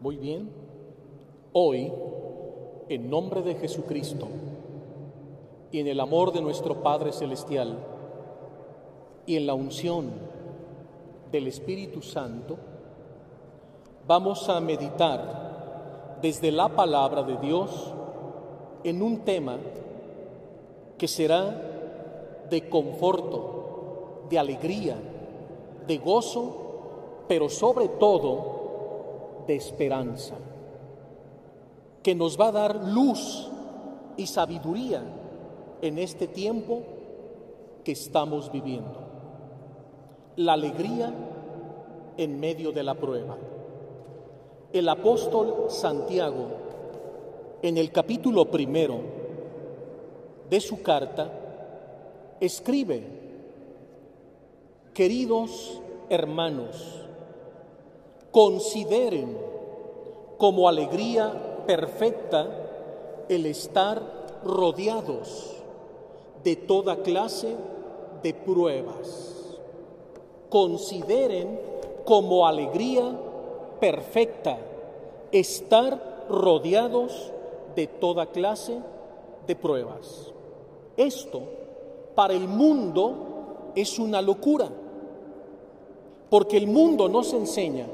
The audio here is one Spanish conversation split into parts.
Muy bien. Hoy, en nombre de Jesucristo y en el amor de nuestro Padre Celestial y en la unción del Espíritu Santo, vamos a meditar desde la palabra de Dios en un tema que será de conforto, de alegría, de gozo, pero sobre todo de esperanza, que nos va a dar luz y sabiduría en este tiempo que estamos viviendo. La alegría en medio de la prueba. El apóstol Santiago, en el capítulo primero de su carta, escribe, queridos hermanos, consideren como alegría perfecta el estar rodeados de toda clase de pruebas. Consideren como alegría perfecta estar rodeados de toda clase de pruebas. Esto para el mundo es una locura, porque el mundo nos enseña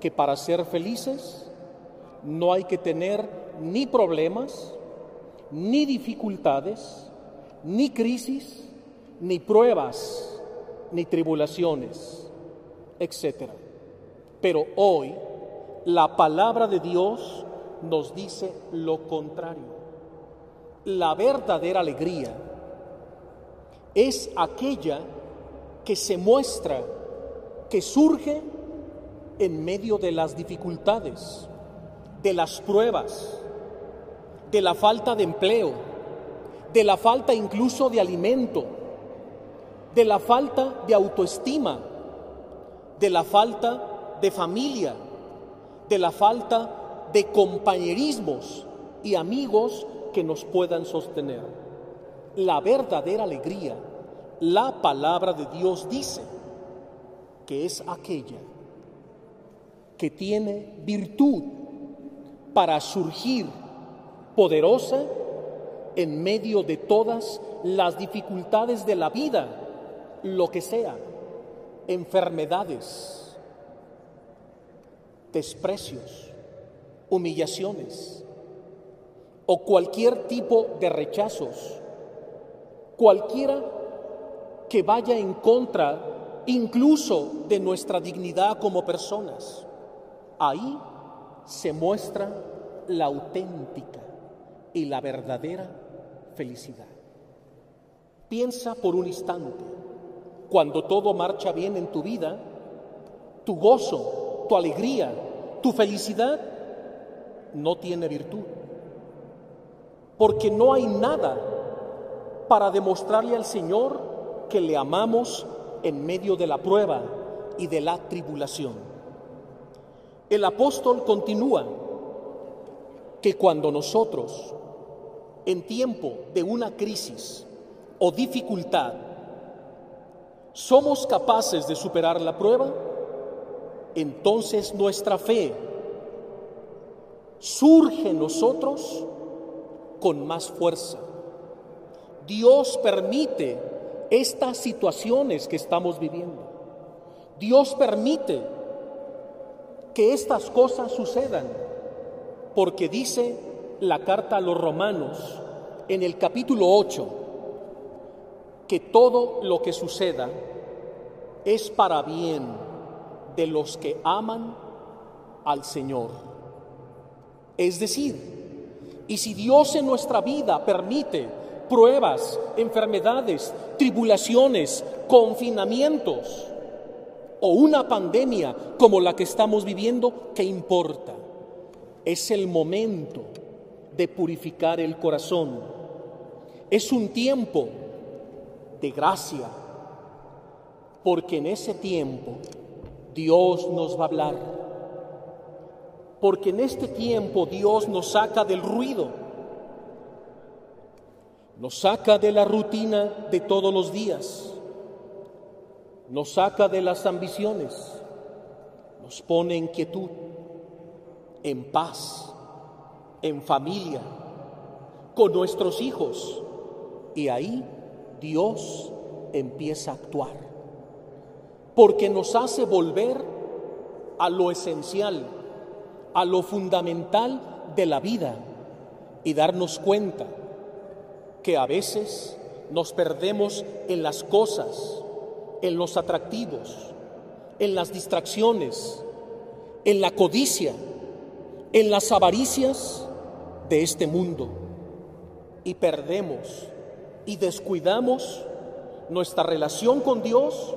que para ser felices no hay que tener ni problemas, ni dificultades, ni crisis, ni pruebas, ni tribulaciones, etc. Pero hoy la palabra de Dios nos dice lo contrario. La verdadera alegría es aquella que se muestra, que surge en medio de las dificultades, de las pruebas, de la falta de empleo, de la falta incluso de alimento, de la falta de autoestima, de la falta de familia, de la falta de compañerismos y amigos que nos puedan sostener. La verdadera alegría, la palabra de Dios dice que es aquella que tiene virtud para surgir poderosa en medio de todas las dificultades de la vida, lo que sea, enfermedades, desprecios, humillaciones o cualquier tipo de rechazos cualquiera que vaya en contra incluso de nuestra dignidad como personas. Ahí se muestra la auténtica y la verdadera felicidad. Piensa por un instante, cuando todo marcha bien en tu vida, tu gozo, tu alegría, tu felicidad no tiene virtud. Porque no hay nada para demostrarle al Señor que le amamos en medio de la prueba y de la tribulación. El apóstol continúa que cuando nosotros, en tiempo de una crisis o dificultad, somos capaces de superar la prueba, entonces nuestra fe surge en nosotros con más fuerza Dios permite estas situaciones que estamos viviendo. Dios permite que estas cosas sucedan, porque dice la carta a los romanos en el capítulo 8 que todo lo que suceda es para bien de los que aman al Señor. Es decir, y si Dios en nuestra vida permite pruebas, enfermedades, tribulaciones, confinamientos o una pandemia como la que estamos viviendo, ¿qué importa? Es el momento de purificar el corazón. Es un tiempo de gracia, porque en ese tiempo Dios nos va a hablar. Porque en este tiempo Dios nos saca del ruido nos saca de la rutina de todos los días, nos saca de las ambiciones, nos pone en quietud, en paz, en familia, con nuestros hijos. Y ahí Dios empieza a actuar, porque nos hace volver a lo esencial, a lo fundamental de la vida y darnos cuenta que a veces nos perdemos en las cosas, en los atractivos, en las distracciones, en la codicia, en las avaricias de este mundo y perdemos y descuidamos nuestra relación con Dios,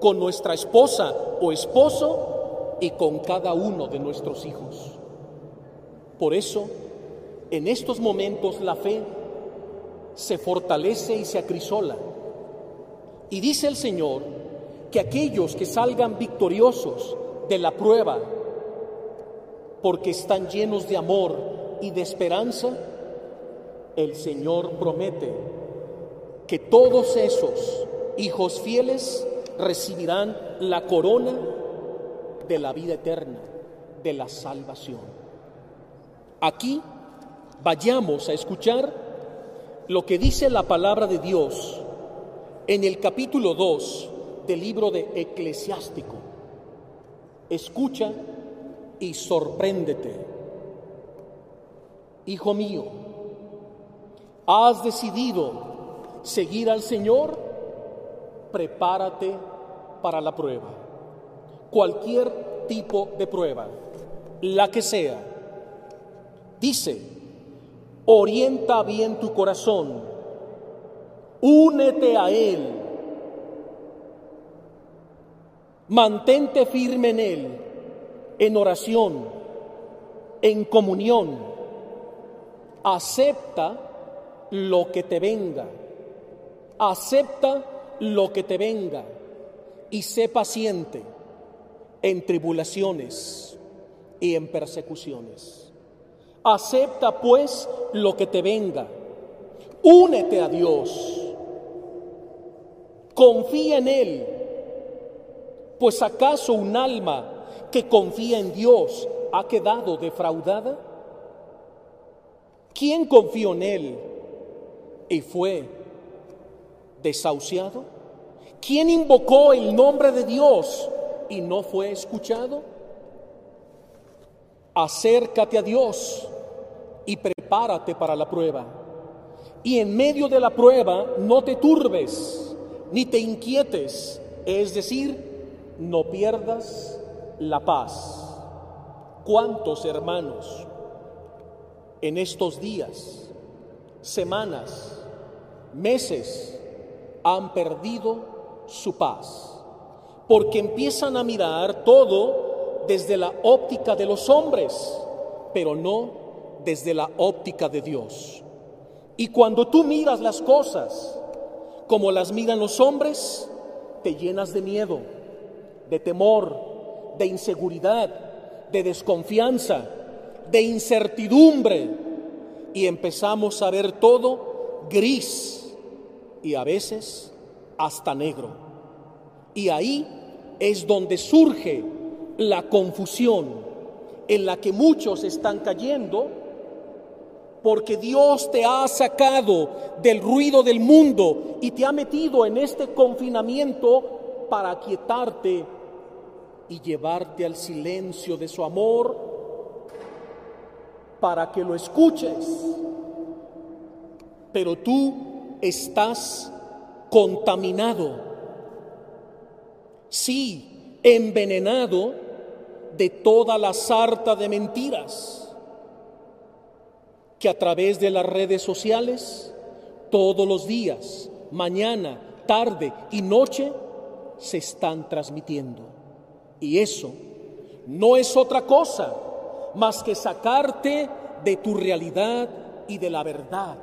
con nuestra esposa o esposo y con cada uno de nuestros hijos. Por eso, en estos momentos la fe se fortalece y se acrisola. Y dice el Señor que aquellos que salgan victoriosos de la prueba, porque están llenos de amor y de esperanza, el Señor promete que todos esos hijos fieles recibirán la corona de la vida eterna, de la salvación. Aquí vayamos a escuchar lo que dice la palabra de Dios en el capítulo 2 del libro de Eclesiástico. Escucha y sorpréndete. Hijo mío, has decidido seguir al Señor, prepárate para la prueba. Cualquier tipo de prueba, la que sea. Dice, orienta bien tu corazón, únete a Él, mantente firme en Él, en oración, en comunión, acepta lo que te venga, acepta lo que te venga y sé paciente en tribulaciones y en persecuciones. Acepta pues lo que te venga. Únete a Dios. Confía en Él. Pues acaso un alma que confía en Dios ha quedado defraudada? ¿Quién confió en Él y fue desahuciado? ¿Quién invocó el nombre de Dios y no fue escuchado? Acércate a Dios y prepárate para la prueba. Y en medio de la prueba no te turbes ni te inquietes, es decir, no pierdas la paz. ¿Cuántos hermanos en estos días, semanas, meses han perdido su paz? Porque empiezan a mirar todo desde la óptica de los hombres, pero no desde la óptica de Dios. Y cuando tú miras las cosas como las miran los hombres, te llenas de miedo, de temor, de inseguridad, de desconfianza, de incertidumbre y empezamos a ver todo gris y a veces hasta negro. Y ahí es donde surge la confusión en la que muchos están cayendo porque Dios te ha sacado del ruido del mundo y te ha metido en este confinamiento para aquietarte y llevarte al silencio de su amor para que lo escuches. Pero tú estás contaminado, sí, envenenado de toda la sarta de mentiras que a través de las redes sociales, todos los días, mañana, tarde y noche, se están transmitiendo. Y eso no es otra cosa más que sacarte de tu realidad y de la verdad.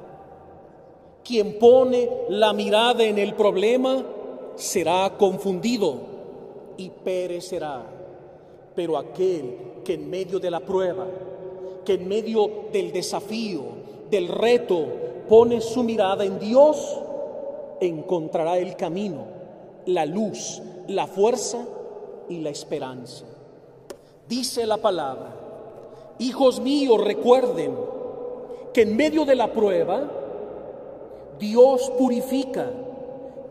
Quien pone la mirada en el problema será confundido y perecerá. Pero aquel que en medio de la prueba que en medio del desafío, del reto, pone su mirada en Dios, encontrará el camino, la luz, la fuerza y la esperanza. Dice la palabra hijos míos, recuerden que en medio de la prueba Dios purifica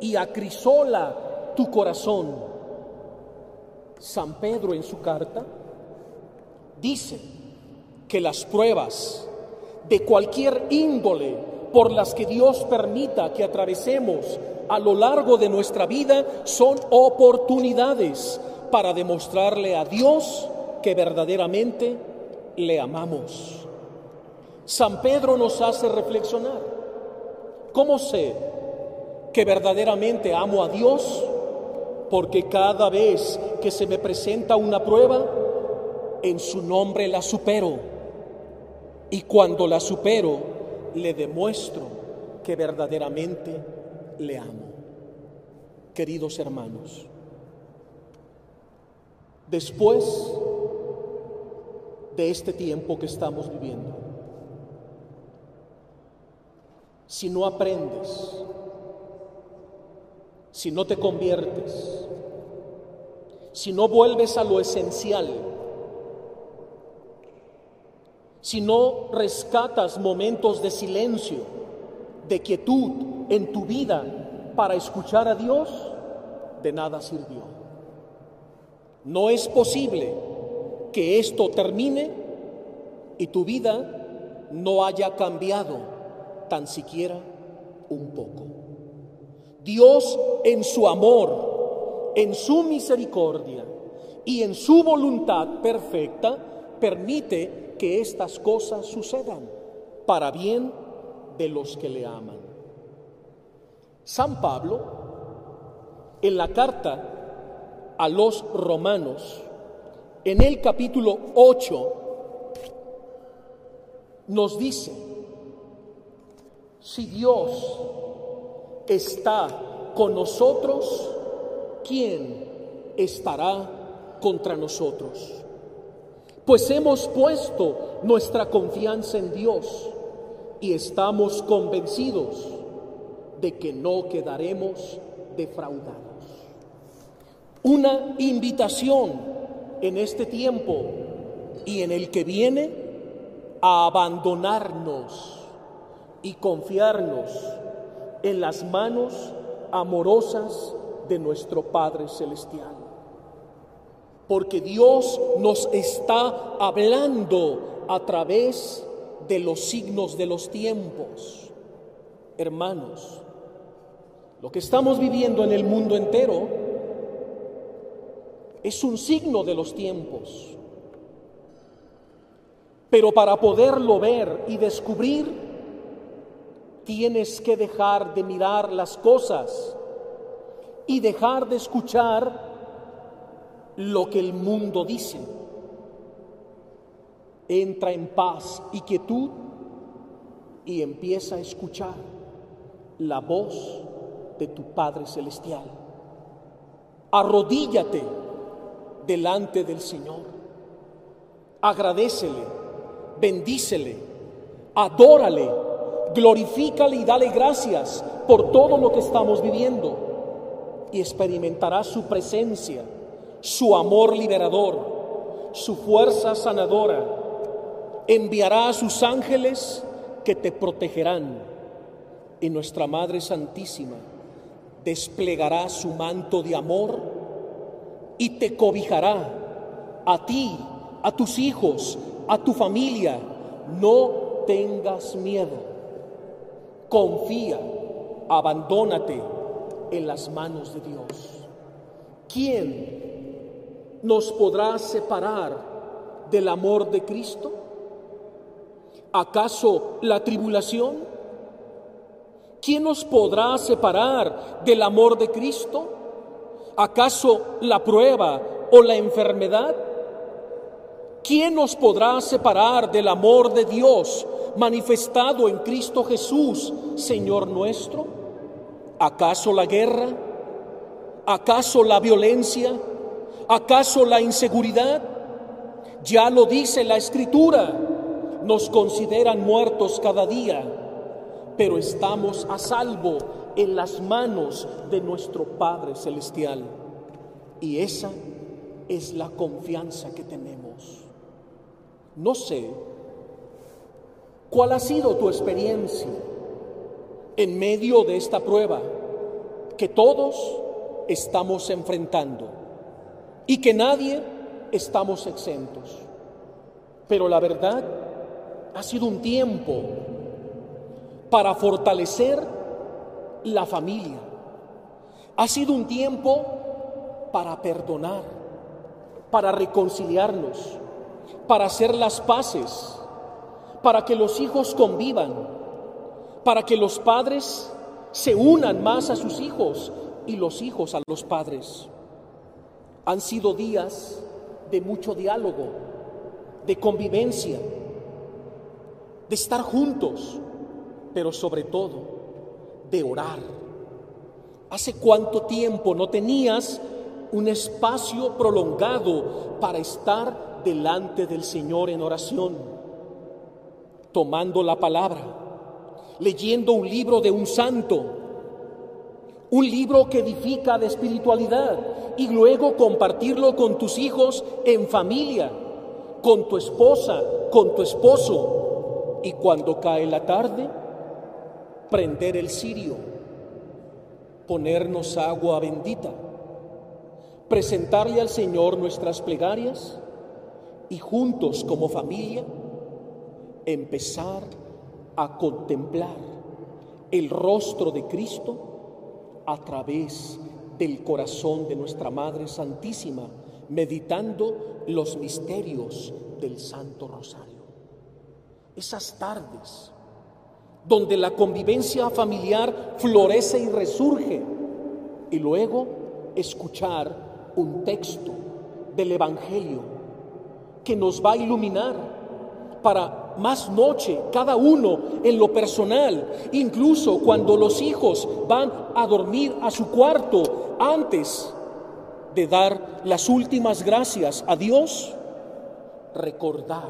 y acrisola tu corazón. San Pedro en su carta dice que las pruebas de cualquier índole por las que Dios permita que atravesemos a lo largo de nuestra vida son oportunidades para demostrarle a Dios que verdaderamente le amamos. San Pedro nos hace reflexionar. ¿Cómo sé que verdaderamente amo a Dios? Porque cada vez que se me presenta una prueba, en su nombre la supero. Y cuando la supero, le demuestro que verdaderamente le amo. Queridos hermanos, después de este tiempo que estamos viviendo, si no aprendes, si no te conviertes, si no vuelves a lo esencial, si no rescatas momentos de silencio, de quietud en tu vida para escuchar a Dios, de nada sirvió. No es posible que esto termine y tu vida no haya cambiado tan siquiera un poco. Dios en su amor, en su misericordia y en su voluntad perfecta permite que estas cosas sucedan para bien de los que le aman. San Pablo, en la carta a los romanos, en el capítulo 8, nos dice, si Dios está con nosotros, ¿quién estará contra nosotros? Pues hemos puesto nuestra confianza en Dios y estamos convencidos de que no quedaremos defraudados. Una invitación en este tiempo y en el que viene a abandonarnos y confiarnos en las manos amorosas de nuestro Padre Celestial porque Dios nos está hablando a través de los signos de los tiempos. Hermanos, lo que estamos viviendo en el mundo entero es un signo de los tiempos. Pero para poderlo ver y descubrir, tienes que dejar de mirar las cosas y dejar de escuchar lo que el mundo dice. Entra en paz y quietud y empieza a escuchar la voz de tu Padre Celestial. Arrodíllate delante del Señor. Agradecele, bendícele, adórale, glorifícale y dale gracias por todo lo que estamos viviendo y experimentarás su presencia su amor liberador, su fuerza sanadora. Enviará a sus ángeles que te protegerán. Y nuestra Madre Santísima desplegará su manto de amor y te cobijará a ti, a tus hijos, a tu familia. No tengas miedo. Confía, abandónate en las manos de Dios. ¿Quién nos podrá separar del amor de Cristo? ¿Acaso la tribulación? ¿Quién nos podrá separar del amor de Cristo? ¿Acaso la prueba o la enfermedad? ¿Quién nos podrá separar del amor de Dios manifestado en Cristo Jesús, Señor nuestro? ¿Acaso la guerra? ¿Acaso la violencia? ¿Acaso la inseguridad? Ya lo dice la escritura, nos consideran muertos cada día, pero estamos a salvo en las manos de nuestro Padre Celestial. Y esa es la confianza que tenemos. No sé cuál ha sido tu experiencia en medio de esta prueba que todos estamos enfrentando y que nadie estamos exentos. Pero la verdad ha sido un tiempo para fortalecer la familia. Ha sido un tiempo para perdonar, para reconciliarnos, para hacer las paces, para que los hijos convivan, para que los padres se unan más a sus hijos y los hijos a los padres. Han sido días de mucho diálogo, de convivencia, de estar juntos, pero sobre todo de orar. ¿Hace cuánto tiempo no tenías un espacio prolongado para estar delante del Señor en oración, tomando la palabra, leyendo un libro de un santo, un libro que edifica de espiritualidad y luego compartirlo con tus hijos en familia, con tu esposa, con tu esposo. Y cuando cae la tarde, prender el cirio, ponernos agua bendita presentarle al Señor nuestras plegarias y juntos como familia empezar a contemplar el rostro de Cristo a través del corazón de nuestra Madre Santísima, meditando los misterios del Santo Rosario. Esas tardes donde la convivencia familiar florece y resurge y luego escuchar un texto del Evangelio que nos va a iluminar para más noche, cada uno en lo personal, incluso cuando los hijos van a dormir a su cuarto antes de dar las últimas gracias a Dios, recordar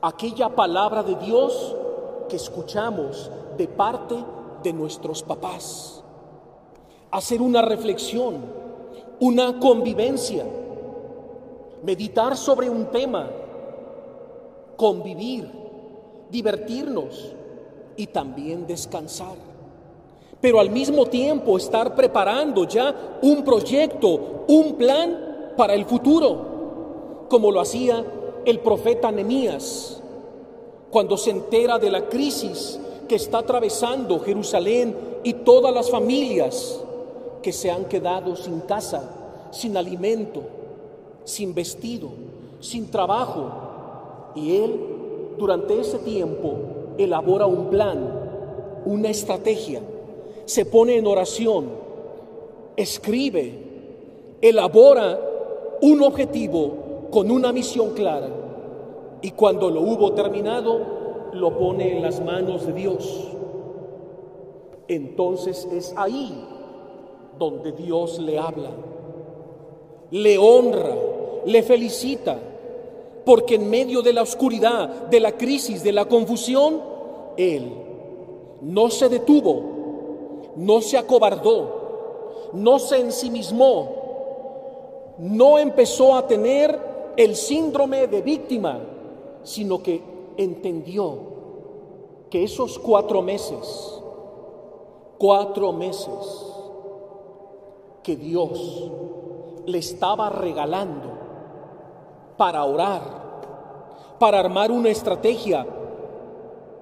aquella palabra de Dios que escuchamos de parte de nuestros papás, hacer una reflexión una convivencia, meditar sobre un tema, convivir, divertirnos y también descansar. Pero al mismo tiempo estar preparando ya un proyecto, un plan para el futuro, como lo hacía el profeta Nemías cuando se entera de la crisis que está atravesando Jerusalén y todas las familias que se han quedado sin casa, sin alimento, sin vestido, sin trabajo. Y Él, durante ese tiempo, elabora un plan, una estrategia, se pone en oración, escribe, elabora un objetivo con una misión clara. Y cuando lo hubo terminado, lo pone en las manos de Dios. Entonces es ahí donde Dios le habla, le honra, le felicita, porque en medio de la oscuridad, de la crisis, de la confusión, Él no se detuvo, no se acobardó, no se ensimismó, no empezó a tener el síndrome de víctima, sino que entendió que esos cuatro meses, cuatro meses, que Dios le estaba regalando para orar, para armar una estrategia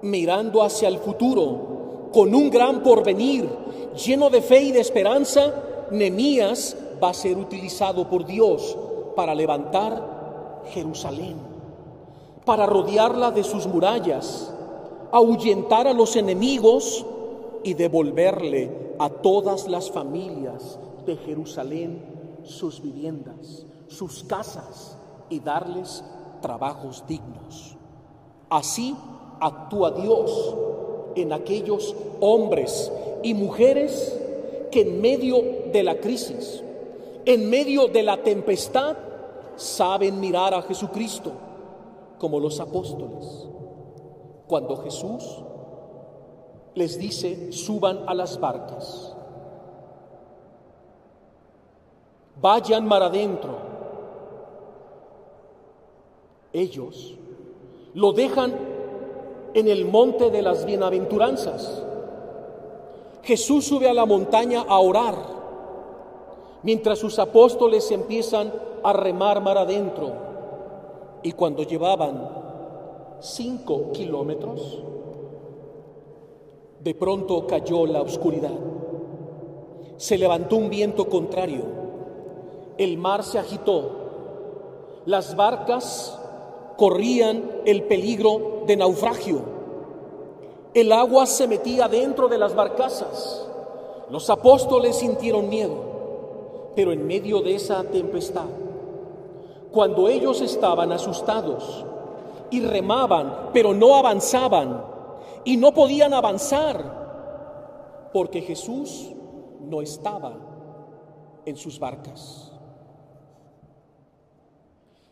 mirando hacia el futuro, con un gran porvenir, lleno de fe y de esperanza, Nemías va a ser utilizado por Dios para levantar Jerusalén, para rodearla de sus murallas, ahuyentar a los enemigos y devolverle a todas las familias de Jerusalén sus viviendas, sus casas y darles trabajos dignos. Así actúa Dios en aquellos hombres y mujeres que en medio de la crisis, en medio de la tempestad, saben mirar a Jesucristo como los apóstoles. Cuando Jesús les dice, suban a las barcas Vayan mar adentro. Ellos lo dejan en el monte de las bienaventuranzas. Jesús sube a la montaña a orar, mientras sus apóstoles empiezan a remar mar adentro. Y cuando llevaban cinco kilómetros, de pronto cayó la oscuridad. Se levantó un viento contrario. El mar se agitó. Las barcas corrían el peligro de naufragio. El agua se metía dentro de las barcazas. Los apóstoles sintieron miedo, pero en medio de esa tempestad, cuando ellos estaban asustados y remaban, pero no avanzaban, y no podían avanzar, porque Jesús no estaba en sus barcas.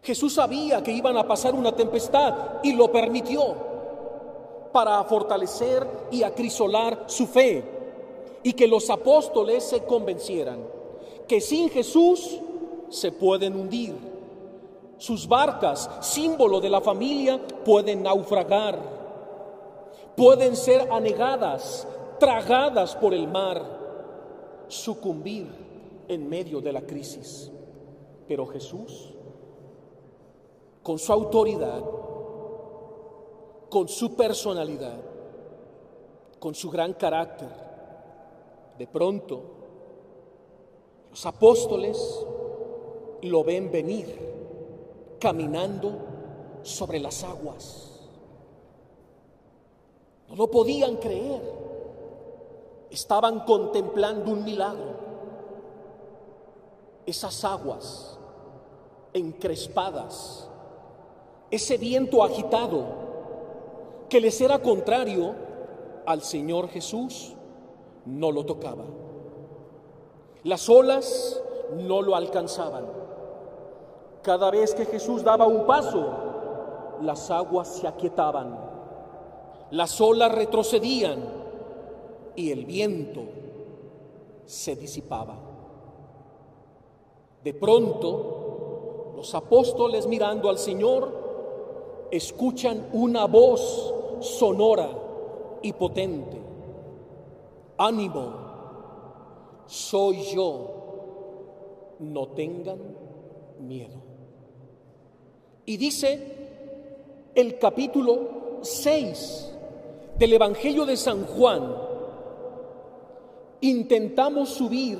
Jesús sabía que iban a pasar una tempestad y lo permitió para fortalecer y acrisolar su fe y que los apóstoles se convencieran que sin Jesús se pueden hundir. Sus barcas, símbolo de la familia, pueden naufragar, pueden ser anegadas, tragadas por el mar, sucumbir en medio de la crisis. Pero Jesús con su autoridad, con su personalidad, con su gran carácter. De pronto, los apóstoles lo ven venir caminando sobre las aguas. No lo podían creer. Estaban contemplando un milagro. Esas aguas encrespadas ese viento agitado que les era contrario al Señor Jesús, no lo tocaba. Las olas no lo alcanzaban. Cada vez que Jesús daba un paso, las aguas se aquietaban, las olas retrocedían y el viento se disipaba. De pronto, los apóstoles mirando al Señor escuchan una voz sonora y potente. Ánimo, soy yo, no tengan miedo. Y dice el capítulo 6 del Evangelio de San Juan, intentamos subir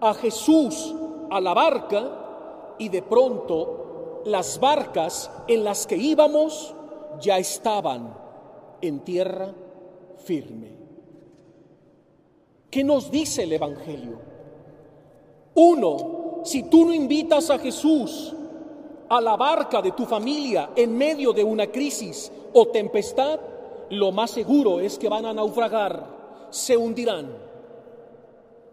a Jesús a la barca y de pronto las barcas en las que íbamos ya estaban en tierra firme. ¿Qué nos dice el Evangelio? Uno, si tú no invitas a Jesús a la barca de tu familia en medio de una crisis o tempestad, lo más seguro es que van a naufragar, se hundirán.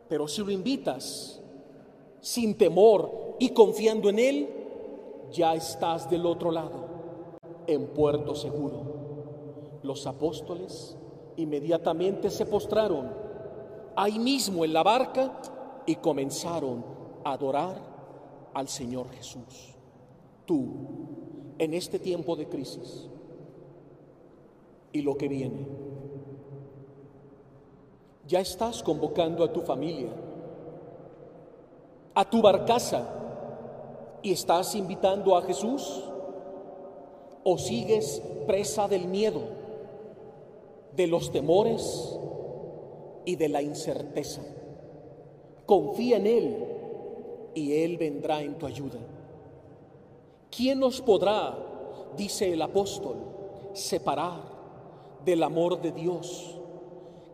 Pero si lo invitas sin temor y confiando en Él, ya estás del otro lado, en puerto seguro. Los apóstoles inmediatamente se postraron ahí mismo en la barca y comenzaron a adorar al Señor Jesús. Tú, en este tiempo de crisis y lo que viene, ya estás convocando a tu familia, a tu barcaza, y estás invitando a Jesús? ¿O sigues presa del miedo, de los temores y de la incerteza? Confía en Él y Él vendrá en tu ayuda. ¿Quién nos podrá, dice el apóstol, separar del amor de Dios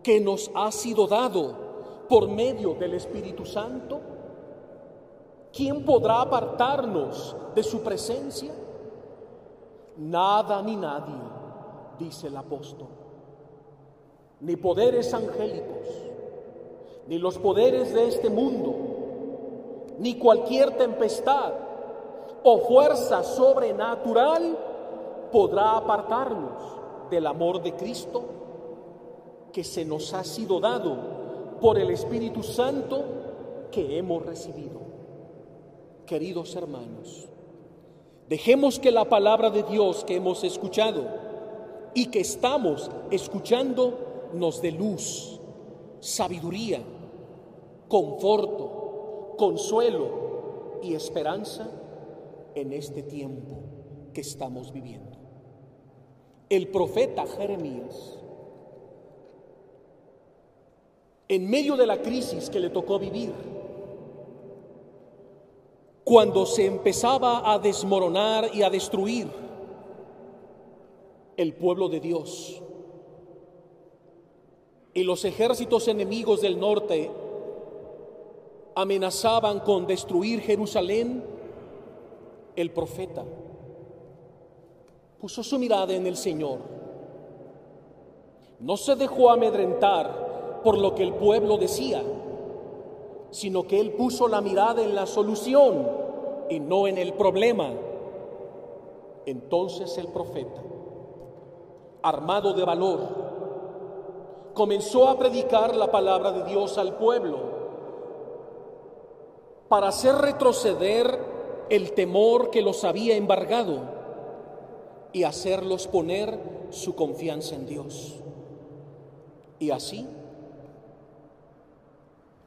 que nos ha sido dado por medio del Espíritu Santo? ¿Quién podrá apartarnos de su presencia? Nada ni nadie, dice el apóstol. Ni poderes angélicos, ni los poderes de este mundo, ni cualquier tempestad o fuerza sobrenatural podrá apartarnos del amor de Cristo que se nos ha sido dado por el Espíritu Santo que hemos recibido. Queridos hermanos, Dejemos que la palabra de Dios que hemos escuchado y que estamos escuchando nos dé luz, sabiduría, conforto, consuelo y esperanza en este tiempo que estamos viviendo. El profeta Jeremías, en medio de la crisis que le tocó vivir, cuando se empezaba a desmoronar y a destruir el pueblo de Dios, y los ejércitos enemigos del norte amenazaban con destruir Jerusalén, el profeta puso su mirada en el Señor. No se dejó amedrentar por lo que el pueblo decía, sino que él puso la mirada en la solución y no en el problema. Entonces el profeta, armado de valor, comenzó a predicar la palabra de Dios al pueblo para hacer retroceder el temor que los había embargado y hacerlos poner su confianza en Dios. Y así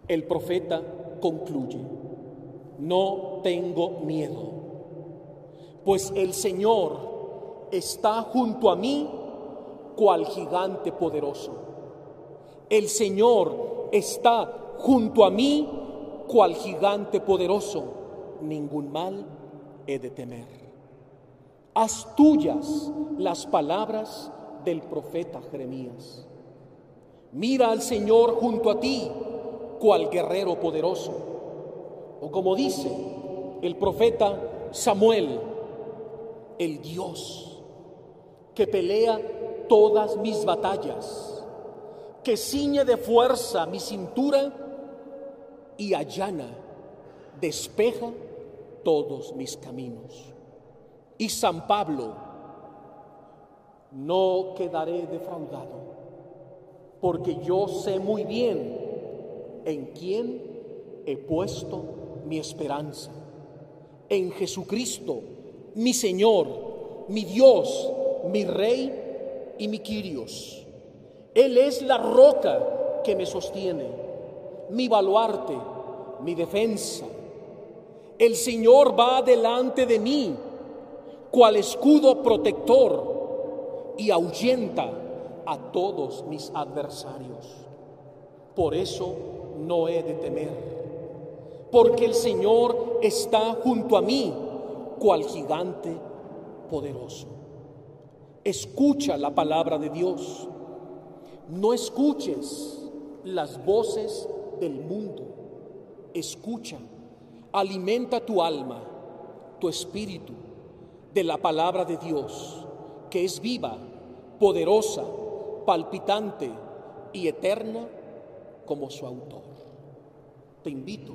el profeta concluye, no tengo miedo, pues el Señor está junto a mí cual gigante poderoso. El Señor está junto a mí cual gigante poderoso ningún mal he de temer. Haz tuyas las palabras del profeta Jeremías. Mira al Señor junto a ti, cual guerrero poderoso. O como dice el profeta Samuel, el Dios que pelea todas mis batallas, que ciñe de fuerza mi cintura y allana, despeja todos mis caminos. Y San Pablo, no quedaré defraudado, porque yo sé muy bien en quién he puesto mi esperanza, en Jesucristo, mi Señor, mi Dios, mi Rey y mi Quirios. Él es la roca que me sostiene, mi baluarte, mi defensa el Señor va delante de mí, cual escudo protector, y ahuyenta a todos mis adversarios. Por eso no he de temer, porque el Señor está junto a mí, cual gigante poderoso. Escucha la palabra de Dios. No escuches las voces del mundo. Escucha Alimenta tu alma, tu espíritu de la palabra de Dios, que es viva, poderosa, palpitante y eterna como su autor. Te invito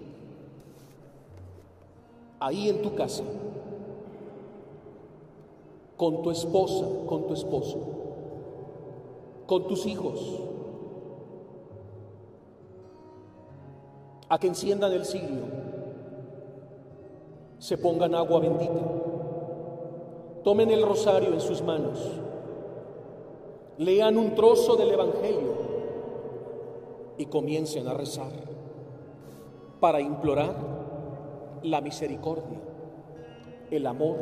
ahí en tu casa, con tu esposa, con tu esposo, con tus hijos, a que enciendan el siglo se pongan agua bendita, tomen el rosario en sus manos, lean un trozo del Evangelio y comiencen a rezar para implorar la misericordia, el amor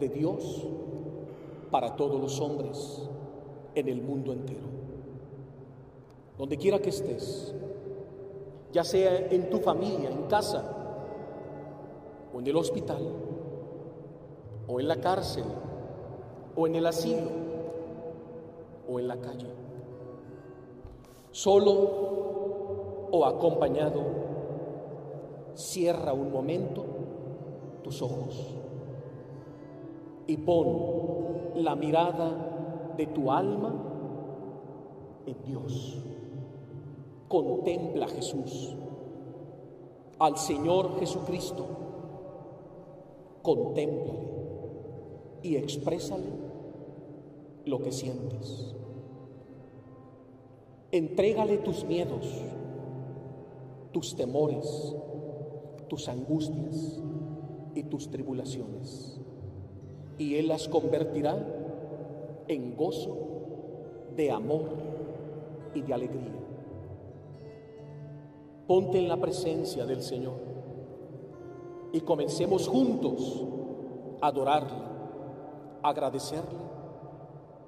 de Dios para todos los hombres en el mundo entero. Donde quiera que estés, ya sea en tu familia, en casa, o en el hospital, o en la cárcel, o en el asilo, o en la calle. Solo o acompañado, cierra un momento tus ojos y pon la mirada de tu alma en Dios. Contempla a Jesús, al Señor Jesucristo contémplale y exprésale lo que sientes. Entrégale tus miedos, tus temores, tus angustias y tus tribulaciones. y Él las convertirá en gozo de amor y de alegría. Ponte en la presencia del Señor y comencemos juntos a adorarle, a agradecerle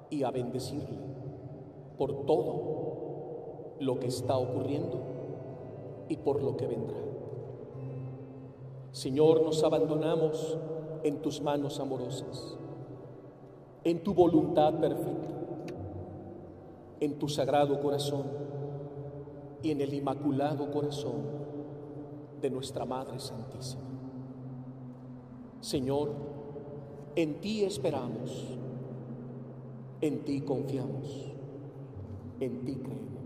y a bendecirle por todo lo que está ocurriendo y por lo que vendrá. Señor, nos abandonamos en tus manos amorosas, en tu voluntad perfecta, en tu sagrado corazón y en el inmaculado corazón de nuestra Madre Santísima. Señor, en ti esperamos, en ti confiamos, en ti creemos.